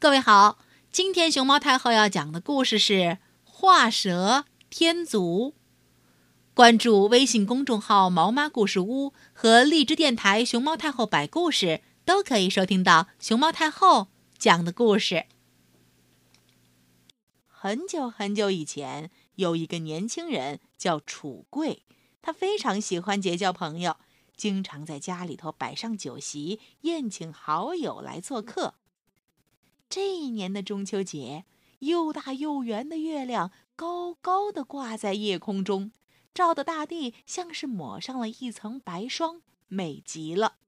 各位好，今天熊猫太后要讲的故事是《画蛇添足》。关注微信公众号“毛妈故事屋”和荔枝电台“熊猫太后摆故事”，都可以收听到熊猫太后讲的故事。很久很久以前，有一个年轻人叫楚贵，他非常喜欢结交朋友，经常在家里头摆上酒席，宴请好友来做客。这一年的中秋节，又大又圆的月亮高高的挂在夜空中，照得大地像是抹上了一层白霜，美极了。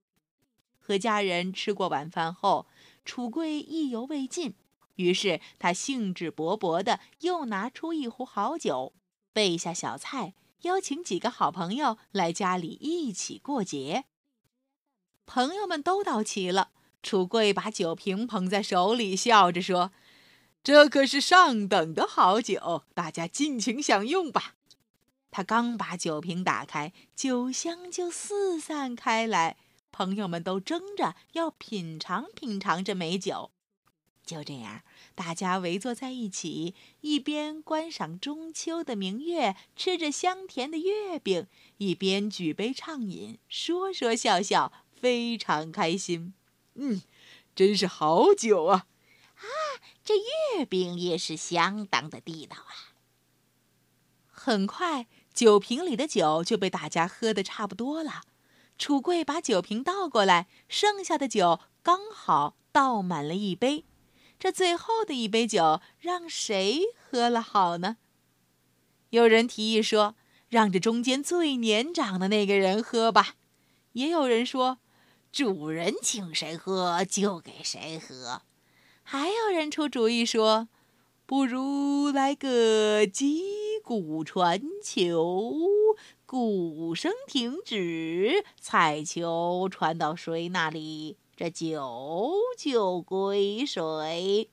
和家人吃过晚饭后，楚贵意犹未尽，于是他兴致勃勃的又拿出一壶好酒，备下小菜，邀请几个好朋友来家里一起过节。朋友们都到齐了。楚贵把酒瓶捧在手里，笑着说：“这可是上等的好酒，大家尽情享用吧。”他刚把酒瓶打开，酒香就四散开来，朋友们都争着要品尝品尝这美酒。就这样，大家围坐在一起，一边观赏中秋的明月，吃着香甜的月饼，一边举杯畅饮，说说笑笑，非常开心。嗯，真是好酒啊！啊，这月饼也是相当的地道啊。很快，酒瓶里的酒就被大家喝得差不多了。楚贵把酒瓶倒过来，剩下的酒刚好倒满了一杯。这最后的一杯酒，让谁喝了好呢？有人提议说：“让这中间最年长的那个人喝吧。”也有人说。主人请谁喝就给谁喝，还有人出主意说，不如来个击鼓传球，鼓声停止，彩球传到谁那里，这酒就归谁。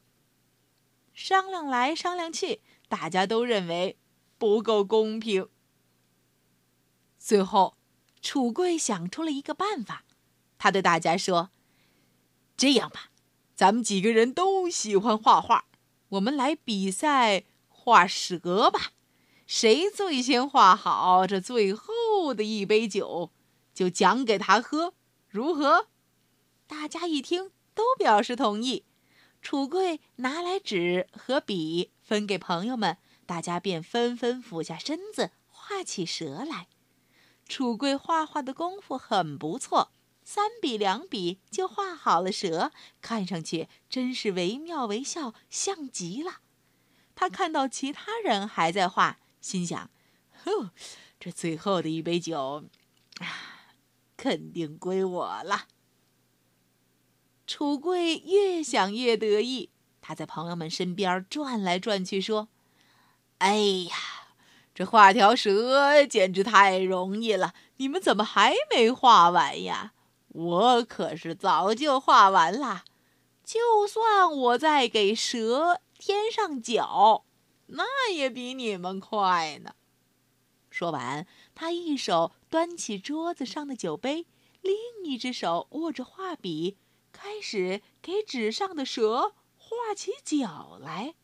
商量来商量去，大家都认为不够公平。最后，楚贵想出了一个办法。他对大家说：“这样吧，咱们几个人都喜欢画画，我们来比赛画蛇吧。谁最先画好，这最后的一杯酒就奖给他喝，如何？”大家一听，都表示同意。楚贵拿来纸和笔，分给朋友们，大家便纷纷俯下身子画起蛇来。楚贵画画的功夫很不错。三笔两笔就画好了蛇，看上去真是惟妙惟肖，像极了。他看到其他人还在画，心想：“哦，这最后的一杯酒，肯定归我了。”楚贵越想越得意，他在朋友们身边转来转去，说：“哎呀，这画条蛇简直太容易了，你们怎么还没画完呀？”我可是早就画完了，就算我再给蛇添上脚，那也比你们快呢。说完，他一手端起桌子上的酒杯，另一只手握着画笔，开始给纸上的蛇画起脚来。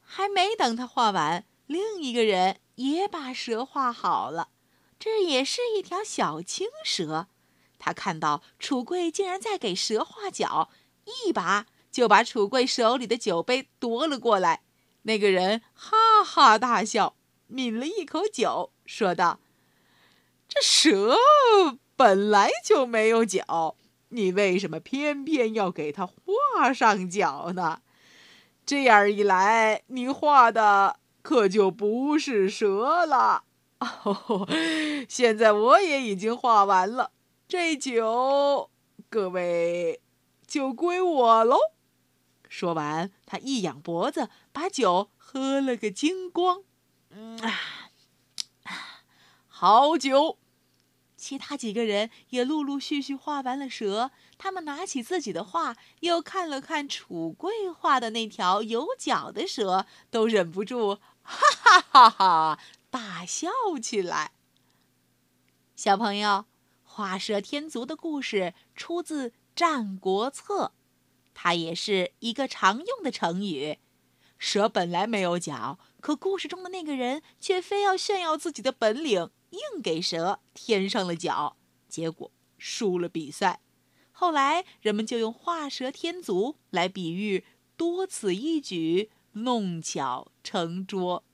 还没等他画完，另一个人也把蛇画好了。这也是一条小青蛇，他看到楚贵竟然在给蛇画脚，一把就把楚贵手里的酒杯夺了过来。那个人哈哈大笑，抿了一口酒，说道：“这蛇本来就没有脚，你为什么偏偏要给它画上脚呢？这样一来，你画的可就不是蛇了。”哦，现在我也已经画完了，这酒各位就归我喽。说完，他一仰脖子，把酒喝了个精光。嗯啊，好酒！其他几个人也陆陆续续画完了蛇，他们拿起自己的画，又看了看楚贵画的那条有脚的蛇，都忍不住哈哈哈哈。大笑起来。小朋友，画蛇添足的故事出自《战国策》，它也是一个常用的成语。蛇本来没有脚，可故事中的那个人却非要炫耀自己的本领，硬给蛇添上了脚，结果输了比赛。后来人们就用画蛇添足来比喻多此一举，弄巧成拙。